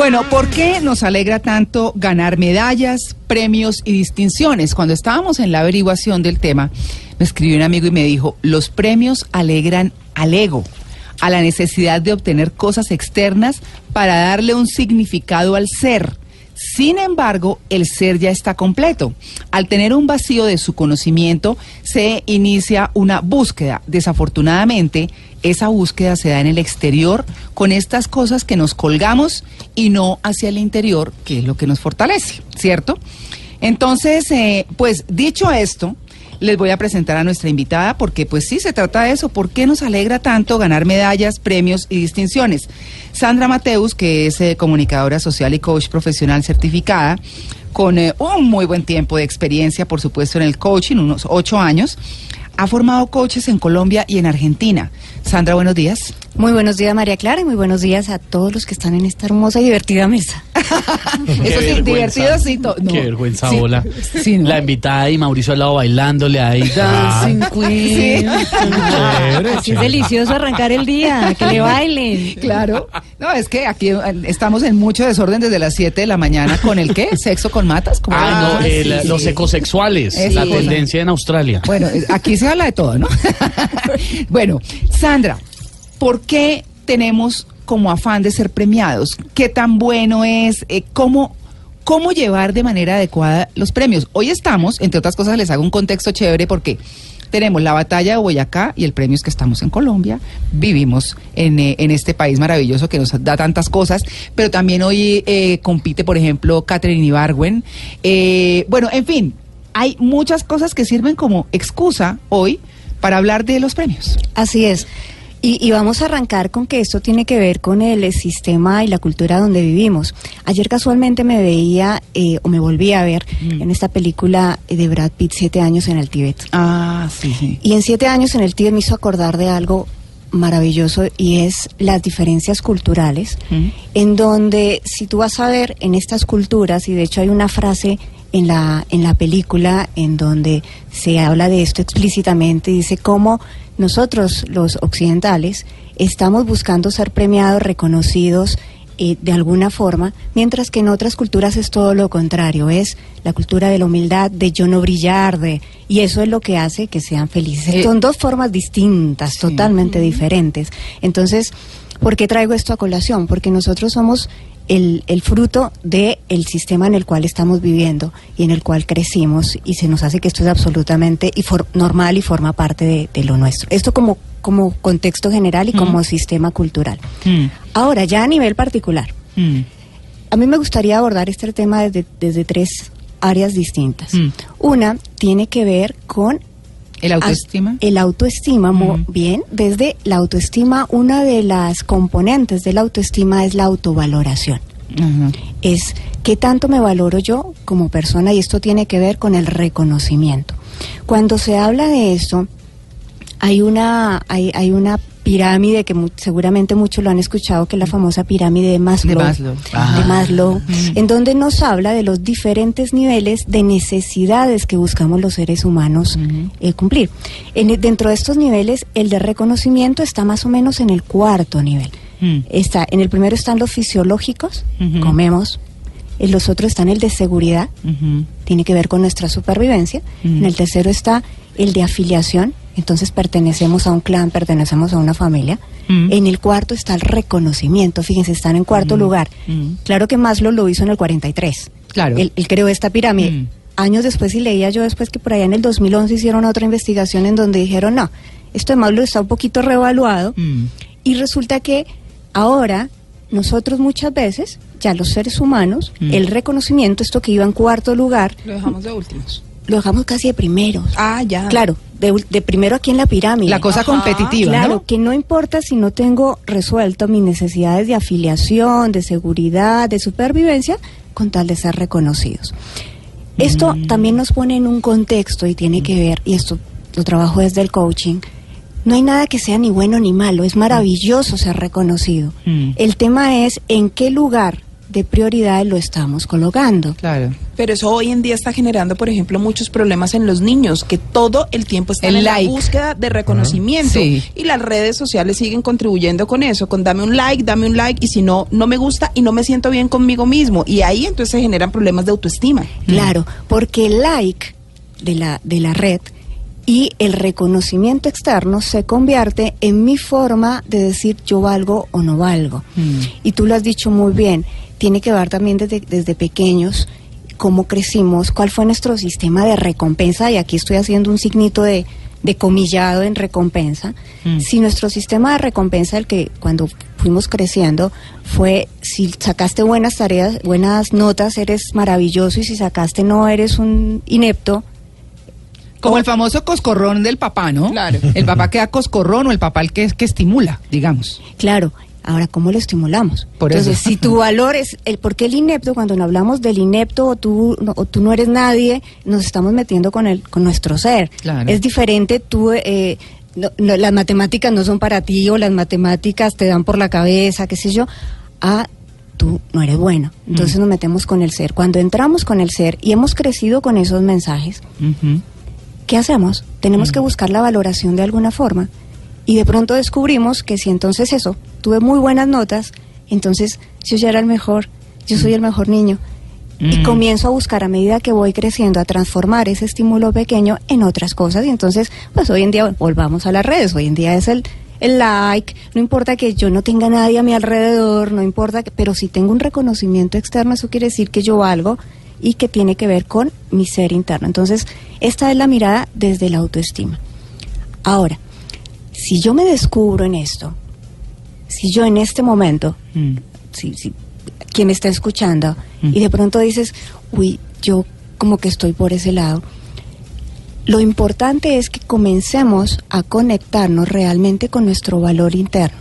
Bueno, ¿por qué nos alegra tanto ganar medallas, premios y distinciones? Cuando estábamos en la averiguación del tema, me escribió un amigo y me dijo, los premios alegran al ego, a la necesidad de obtener cosas externas para darle un significado al ser. Sin embargo, el ser ya está completo. Al tener un vacío de su conocimiento, se inicia una búsqueda. Desafortunadamente, esa búsqueda se da en el exterior con estas cosas que nos colgamos y no hacia el interior, que es lo que nos fortalece, ¿cierto? Entonces, eh, pues dicho esto, les voy a presentar a nuestra invitada porque pues sí se trata de eso. ¿Por qué nos alegra tanto ganar medallas, premios y distinciones? Sandra Mateus, que es eh, comunicadora social y coach profesional certificada, con eh, un muy buen tiempo de experiencia, por supuesto, en el coaching, unos ocho años, ha formado coaches en Colombia y en Argentina. Sandra, buenos días. Muy buenos días, María Clara, y muy buenos días a todos los que están en esta hermosa y divertida mesa. Eso sí, divertido sí. no. Qué vergüenza, Sí. hola. Sí, no. La invitada y Mauricio al lado bailándole ahí. Dancing Queen. Chévere, Así es delicioso arrancar el día, que le bailen. Claro. No, es que aquí eh, estamos en mucho desorden desde las 7 de la mañana con el qué? Sexo con matas. ¿Cómo Ah, no, Sí, sí. los ecosexuales, la cosa. tendencia en Australia. Bueno, eh, aquí se habla de todo, ¿no? bueno, Sandra, ¿por qué tenemos como afán de ser premiados? ¿Qué tan bueno es? Eh, ¿Cómo cómo llevar de manera adecuada los premios? Hoy estamos, entre otras cosas, les hago un contexto chévere porque tenemos la batalla de Boyacá y el premio es que estamos en Colombia, vivimos en, eh, en este país maravilloso que nos da tantas cosas, pero también hoy eh, compite, por ejemplo, Catherine Ibargüen. Eh, bueno, en fin, hay muchas cosas que sirven como excusa hoy para hablar de los premios. Así es. Y, y vamos a arrancar con que esto tiene que ver con el eh, sistema y la cultura donde vivimos. Ayer casualmente me veía eh, o me volví a ver Mm. en esta película de Brad Pitt, Siete años en el Tíbet. Ah, sí, sí. Y en siete años en el Tíbet me hizo acordar de algo maravilloso y es las diferencias culturales, Mm. en donde si tú vas a ver en estas culturas, y de hecho hay una frase en la, en la película en donde se habla de esto explícitamente, dice cómo nosotros los occidentales estamos buscando ser premiados, reconocidos, eh, de alguna forma, mientras que en otras culturas es todo lo contrario, es la cultura de la humildad, de yo no brillar, de, y eso es lo que hace que sean felices. Eh, Son dos formas distintas, sí. totalmente diferentes. Entonces, ¿por qué traigo esto a colación? Porque nosotros somos el, el fruto del el sistema en el cual estamos viviendo y en el cual crecimos y se nos hace que esto es absolutamente y for- normal y forma parte de, de lo nuestro. Esto como, como contexto general y como Ujú. sistema cultural. Mm, Ahora, ya a nivel particular, mm, a mí me gustaría abordar este tema desde, desde tres áreas distintas. Mm. Una tiene que ver con ¿El autoestima? el autoestima, bien, desde la autoestima, una de las componentes de la autoestima es la autovaloración. Es qué tanto me valoro yo como persona y esto tiene que ver con el reconocimiento. Cuando se habla de esto, hay una, hay, hay una pirámide que mu- seguramente muchos lo han escuchado, que es la famosa pirámide de Maslow. De Maslow. De Maslow, Ujú. en donde nos habla de los diferentes niveles de necesidades que buscamos los seres humanos eh, cumplir. En- dentro de estos niveles, el de reconocimiento está más o menos en el cuarto nivel. Mm. Está, en el primero están los fisiológicos, comemos. En los otros están el de seguridad, tiene que ver con nuestra supervivencia. En el tercero está el de afiliación, entonces pertenecemos a un clan, pertenecemos a una familia. Mm. En el cuarto está el reconocimiento, fíjense, están en cuarto Mm. lugar. Mm. Claro que Maslow lo hizo en el 43. Claro. Él, él creó esta pirámide. Mm. Años después, y leía yo después que por allá en el 2011 hicieron otra investigación en donde dijeron, no, esto de Maslow está un poquito revaluado. Mm. Y resulta que ahora nosotros muchas veces, ya los seres humanos, Mm. el reconocimiento, esto que iba en cuarto lugar, Lo dejamos de últimos. lo dejamos casi de primeros. Ah, ya. Claro, de, primero aquí en la pirámide. La cosa competitiva, Claro, ¿no? que no importa si no tengo resuelto mis necesidades de afiliación, de seguridad, de supervivencia, con tal de ser reconocidos. Esto Mm. también nos pone en un contexto y tiene que ver, y esto lo trabajo desde el coaching, no hay nada que sea ni bueno ni malo, es maravilloso ser reconocido. Mm. El tema es en qué lugar de prioridad lo estamos colocando. Claro. Pero eso hoy en día está generando, por ejemplo, muchos problemas en los niños que todo el tiempo están El en like. la búsqueda de reconocimiento. Sí. Y las redes sociales siguen contribuyendo con eso, con dame un like, dame un like, y si no, no me gusta y no me siento bien conmigo mismo. Y ahí entonces se generan problemas de autoestima. Claro, porque el like de la, de la red y el reconocimiento externo se convierte en mi forma de decir yo valgo o no valgo. Mm. Y tú lo has dicho muy bien, tiene que ver también desde, desde pequeños cómo crecimos, cuál fue nuestro sistema de recompensa, y aquí estoy haciendo un signito de, de comillado en recompensa. Mm. Si nuestro sistema de recompensa, el que cuando fuimos creciendo, fue si sacaste buenas tareas, buenas notas, eres maravilloso, y si sacaste no, eres un inepto, Como el famoso coscorrón del papá, ¿no? Claro. El papá que da coscorrón o el papá el que, que estimula, digamos. Claro, ahora ¿cómo lo estimulamos? Por Entonces, eso. si tu valor es el por qué el inepto cuando no hablamos del inepto o tú no, o tú no eres nadie, nos estamos metiendo con el con nuestro ser. Claro. Es diferente tú eh, no- no, las matemáticas no son para ti o las matemáticas te dan por la cabeza, qué sé yo, a tú no eres bueno. Entonces nos metemos con el ser. Cuando entramos con el ser y hemos crecido con esos mensajes. ¿qué hacemos? Tenemos Mm. que buscar la valoración de alguna forma. Y de pronto descubrimos que si entonces eso, tuve muy buenas notas, entonces yo ya era el mejor, yo soy el mejor niño. Y Mm. comienzo a buscar a medida que voy creciendo, a transformar ese estímulo pequeño en otras cosas. Y entonces, pues hoy en día, volvamos a las redes, hoy en día es el, el like, no importa que yo no tenga nadie a mi alrededor, no importa, que, pero si tengo un reconocimiento externo, eso quiere decir que yo valgo y que tiene que ver con mi ser interno. Entonces, esta es la mirada desde la autoestima. Ahora, si yo me descubro en esto, si yo en este momento, Mm. si, si quien me está escuchando, Mm. y de pronto dices, uy, yo como que estoy por ese lado, lo importante es que comencemos a conectarnos realmente con nuestro valor interno.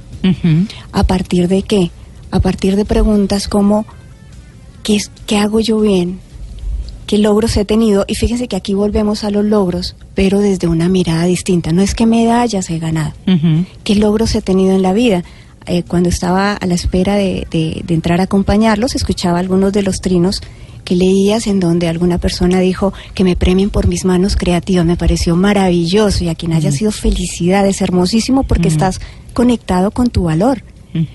¿A partir de qué? A partir de preguntas como, ¿qué, es- qué hago yo bien? ¿Qué logros he tenido? Y fíjense que aquí volvemos a los logros, pero desde una mirada distinta. No es que medallas he ganado, qué logros he tenido en la vida. Eh, cuando estaba a la espera de, de- de entrar a acompañarlos, escuchaba algunos de los trinos que leías en donde alguna persona dijo que me premien por mis manos creativas. Me pareció maravilloso y a quien haya sido felicidades, hermosísimo porque estás conectado con tu valor.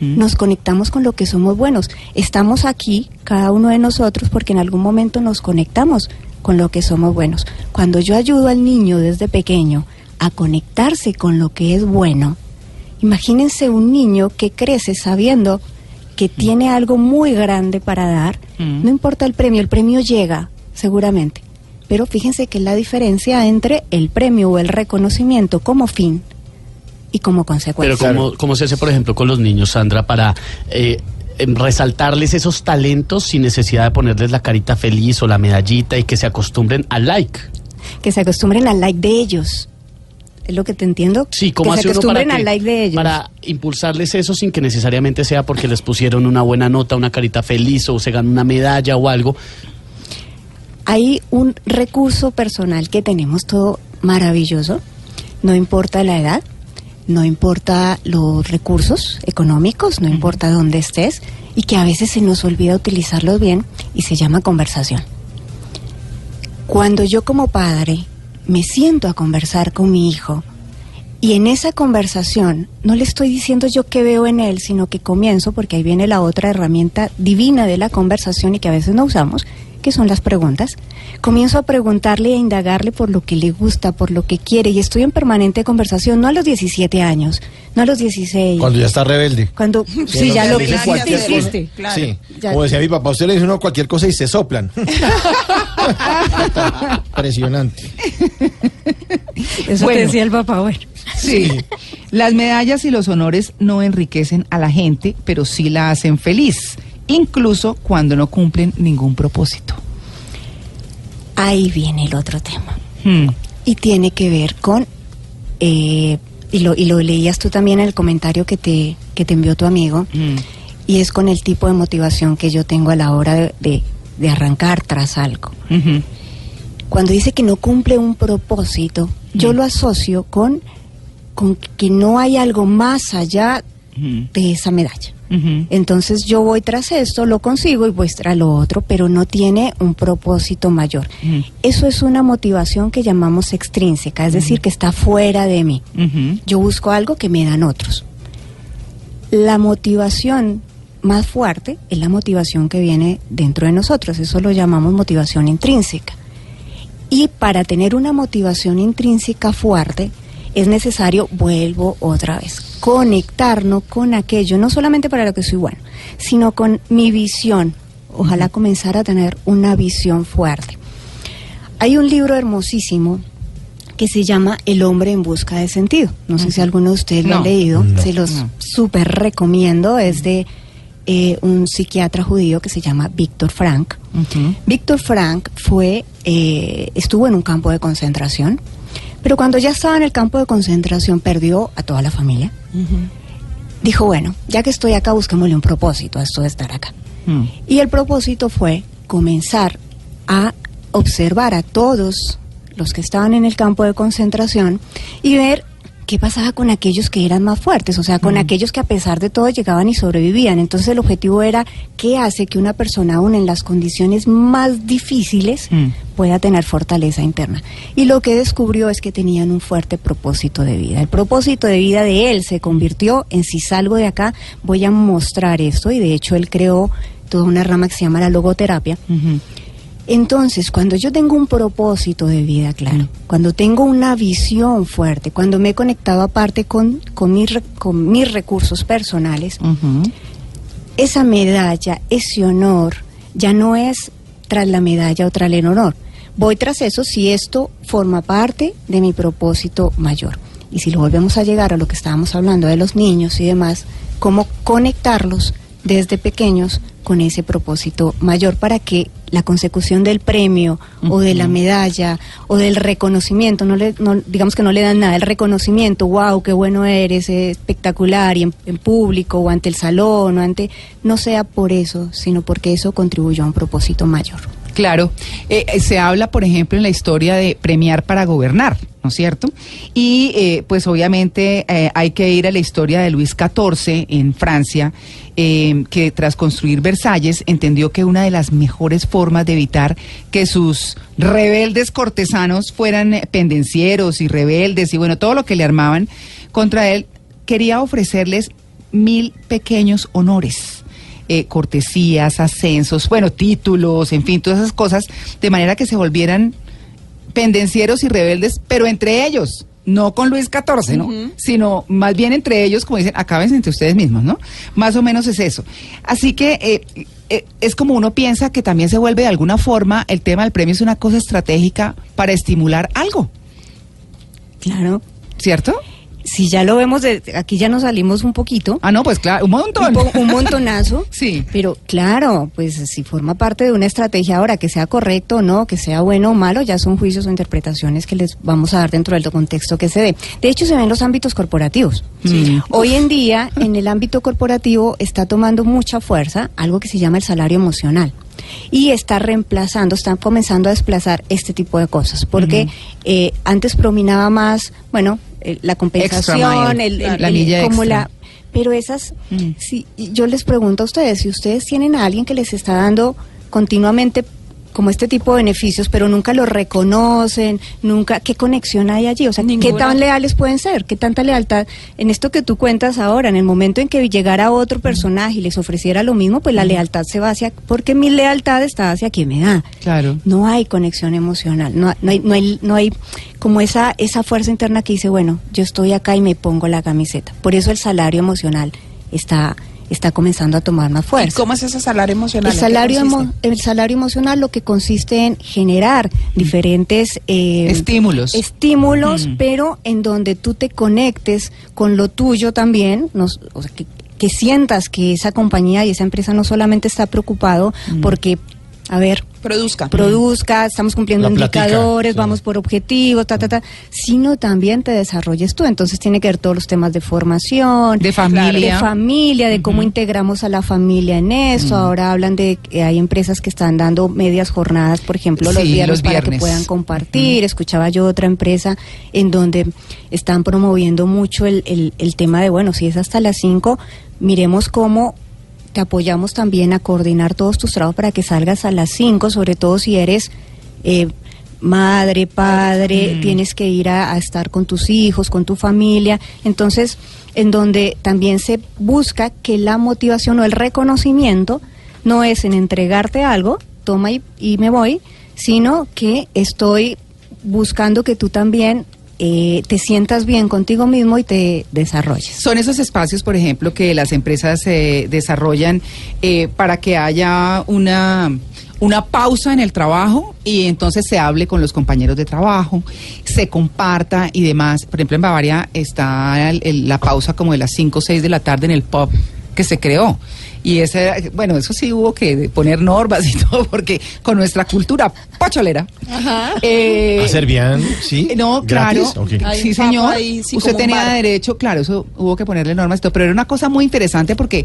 Nos conectamos con lo que somos buenos. Estamos aquí, cada uno de nosotros, porque en algún momento nos conectamos con lo que somos buenos. Cuando yo ayudo al niño desde pequeño a conectarse con lo que es bueno, imagínense un niño que crece sabiendo que tiene algo muy grande para dar, Mm. no importa el premio, el premio llega, seguramente. Pero fíjense que es la diferencia entre el premio o el reconocimiento como fin y como Pero consecuencia. ¿cómo, cómo se hace, por ejemplo, con los niños, Sandra, para eh, em, resaltarles esos talentos sin necesidad de ponerles la carita feliz o la medallita y que se acostumbren al like? que se acostumbren al like de ellos. Es lo que te entiendo. Sí, ¿cómo que se hace uno para, acostumbren al que- like de ellos. para impulsarles eso sin que necesariamente sea porque les pusieron una buena nota, una carita feliz o se ganó una medalla o algo? Hay un recurso personal que tenemos todo maravilloso. No importa la edad, no importa los recursos económicos, no importa dónde estés y que a veces se nos olvida utilizarlos bien y se llama conversación. Cuando yo como padre me siento a conversar con mi hijo y en esa conversación no le estoy diciendo yo qué veo en él, sino que comienzo, porque ahí viene la otra herramienta divina de la conversación y que a veces no usamos, que son las preguntas. Comienzo a preguntarle e indagarle por lo que le gusta, por lo que quiere y estoy en permanente conversación, no a los 17 años, no a los 16. Cuando ya está rebelde. Cuando, sí, ya lo que hiciste. Claro. Sí, Ya. como decía mi papá, usted le dice uno cualquier cosa y se soplan. Impresionante. Eso Bueno. te decía el papá, bueno. Sí. Las medallas y los honores no enriquecen a la gente, pero sí la hacen feliz, incluso cuando no cumplen ningún propósito. Ahí viene el otro tema. Hmm. y tiene que ver con eh, y lo y lo leías tú también en el comentario que te que te envió tu amigo Mm. y es con el tipo de motivación que yo tengo a la hora de, de- de arrancar tras algo Ujú. cuando dice que no cumple un propósito yo lo asocio con con que no hay algo más allá de esa medalla Entonces yo voy tras esto, lo consigo y voy tras lo otro, pero no tiene un propósito mayor. Eso es una motivación que llamamos extrínseca, es decir, que está fuera de mí. Yo busco algo que me dan otros. La motivación más fuerte es la motivación que viene dentro de nosotros, eso lo llamamos motivación intrínseca. Y para tener una motivación intrínseca fuerte, es necesario, vuelvo otra vez, conectarnos con aquello, no solamente para lo que soy bueno, sino con mi visión. Ojalá comenzar a tener una visión fuerte. Hay un libro hermosísimo que se llama El hombre en busca de sentido. No sé si alguno de ustedes lo ha leído, No. se los No. súper recomiendo. Es de eh, un psiquiatra judío que se llama Víctor Frank. Ujú. Víctor Frank fue, eh, estuvo en un campo de concentración, pero cuando ya estaba en el campo de concentración perdió a toda la familia. Dijo, bueno, ya que estoy acá, busquémosle un propósito a esto de estar acá. Mm. Y el propósito fue comenzar a observar a todos los que estaban en el campo de concentración y ver qué pasaba con aquellos que eran más fuertes, o sea, con aquellos que a pesar de todo llegaban y sobrevivían. Entonces el objetivo era qué hace que una persona aún en las condiciones más difíciles Mm. pueda tener fortaleza interna. Y lo que descubrió es que tenían un fuerte propósito de vida. El propósito de vida de él se convirtió en si salgo de acá voy a mostrar esto y de hecho él creó toda una rama que se llama la logoterapia. Entonces, cuando yo tengo un propósito de vida claro, cuando tengo una visión fuerte, cuando me he conectado aparte con, con, mis, re- con mis recursos personales, esa medalla, ese honor, ya no es tras la medalla o tras el honor. Voy tras eso si esto forma parte de mi propósito mayor. Y si lo volvemos a llegar a lo que estábamos hablando de los niños y demás, cómo conectarlos desde pequeños con ese propósito mayor para que la consecución del premio o de la medalla o del reconocimiento, no le, no- digamos que no le dan nada, el reconocimiento, wow, qué bueno eres, espectacular, y en, en público o ante el salón o ante, no sea por eso, sino porque eso contribuyó a un propósito mayor. Claro, Eh, eh, se habla, por ejemplo, en la historia de premiar para gobernar, ¿no es cierto? Y eh, pues obviamente eh, hay que ir a la historia de Luis XIV en Francia, eh, que tras construir Versalles entendió que una de las mejores formas de evitar que sus rebeldes cortesanos fueran pendencieros y rebeldes y bueno, todo lo que le armaban contra él, quería ofrecerles mil pequeños honores eh, cortesías, ascensos, bueno, títulos, en fin, todas esas cosas, de manera que se volvieran pendencieros y rebeldes, pero entre ellos, no con Luis XIV, ¿no? Sino más bien entre ellos, como dicen, acábense entre ustedes mismos, ¿no? Más o menos es eso. Así que eh, eh, es como uno piensa que también se vuelve de alguna forma, el tema del premio es una cosa estratégica para estimular algo, Claro. ¿cierto? Si ya lo vemos, de, aquí ya nos salimos un poquito. Ah, no, pues claro, un montón. un, montonazo. Sí. Pero claro, pues si forma parte de una estrategia ahora, que sea correcto o no, que sea bueno o malo, ya son juicios o interpretaciones que les vamos a dar dentro del contexto que se dé. De hecho, se ven en los ámbitos corporativos. Sí. Hoy en día, en el ámbito corporativo, está tomando mucha fuerza algo que se llama el salario emocional. Y está reemplazando, está comenzando a desplazar este tipo de cosas. Porque eh, antes prominaba más, bueno, eh, la compensación, el, el- la el- como extra. la pero esas, Mm. si yo les pregunto a ustedes, si ustedes tienen a alguien que les está dando continuamente como este tipo de beneficios, pero nunca lo reconocen, nunca, ¿qué conexión hay allí? O sea, ¿qué tan leales pueden ser? ¿Qué tanta lealtad? En esto que tú cuentas ahora, en el momento en que llegara otro personaje y les ofreciera lo mismo, pues la lealtad se va hacia, porque mi lealtad está hacia quien me da. Claro. No hay conexión emocional, no, no hay, no hay, no hay como esa, esa fuerza interna que dice, bueno, yo estoy acá y me pongo la camiseta. Por eso el salario emocional está, está comenzando a tomar más ¿Y fuerza. cómo es ese salario emocional? El ¿En qué salario, emo- el salario emocional lo que consiste en generar diferentes eh, Estímulos. estímulos, Mm. pero en donde tú te conectes con lo tuyo también, nos- o sea, que, que sientas que esa compañía y esa empresa no solamente está preocupado Mm. porque a ver, Produzca. produzca, estamos cumpliendo La platica, indicadores, sí. vamos por objetivos, ta, ta, ta, sino también te desarrolles tú. Entonces tiene que ver todos los temas de formación, De familia. de familia, de cómo integramos a la familia en eso. Ahora hablan de que hay empresas que están dando medias jornadas, por ejemplo, los Sí, viernes los para que puedan compartir. Escuchaba yo otra empresa en donde están promoviendo mucho el, el, el tema de, bueno, si es hasta las 5, miremos cómo te apoyamos también a coordinar todos tus trabajos para que salgas a las 5, sobre todo si eres eh, madre, padre, tienes que ir a, a estar con tus hijos, con tu familia. Entonces, en donde también se busca que la motivación o el reconocimiento no es en entregarte algo, toma y, y me voy, sino que estoy buscando que tú también eh, te sientas bien contigo mismo y te desarrolles. Son esos espacios, por ejemplo, que las empresas eh, desarrollan eh, para que haya una, una pausa en el trabajo y entonces se hable con los compañeros de trabajo, se comparta y demás. Por ejemplo, en Bavaria está la pausa como de las 5 o 6 de la tarde en el pub que se creó. Y ese, bueno, eso sí hubo que poner normas y todo, porque con nuestra cultura pacholera. eh, ¿Hacer bien? ¿Sí? no, ¿Gratis? claro. Sí, señor. ahí, sí, Usted tenía derecho, claro, eso hubo que ponerle normas y todo, pero era una cosa muy interesante porque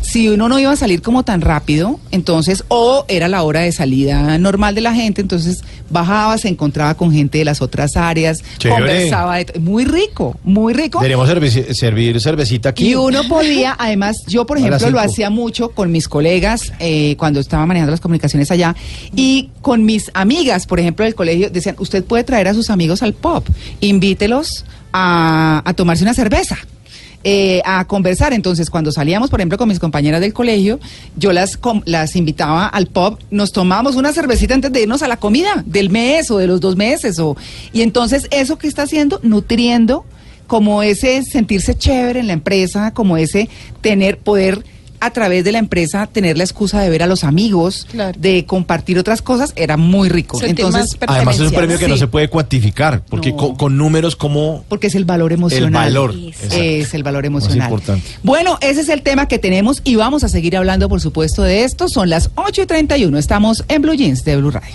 si uno no iba a salir como tan rápido, entonces, o era la hora de salida normal de la gente, entonces bajaba, se encontraba con gente de las otras áreas, Chévere. conversaba, de- muy rico, muy rico. Deberíamos servir cervecita aquí. Y uno podía, además, yo por ejemplo lo hacía mucho con mis colegas eh, cuando estaba manejando las comunicaciones allá y con mis amigas, por ejemplo, del colegio, decían, usted puede traer a sus amigos al pop, invítelos a, a tomarse una cerveza. Eh, a conversar. Entonces, cuando salíamos, por ejemplo, con mis compañeras del colegio, yo las, las invitaba al pop, nos tomábamos una cervecita antes de irnos a la comida del mes o de los dos meses. O, y entonces, eso que está haciendo, nutriendo como ese sentirse chévere en la empresa, como ese tener poder a través de la empresa tener la excusa de ver a los amigos, Claro. de compartir otras cosas, era muy rico. Sentir Entonces, más Además es un premio que no se puede cuantificar, porque No. con, con números como... porque es el valor emocional. El valor, Es- exacto. Es el valor emocional. importante. Bueno, ese es el tema que tenemos y vamos a seguir hablando, por supuesto, de esto. Son las 8 y 31. Estamos en Blue Jeans de Blue Radio.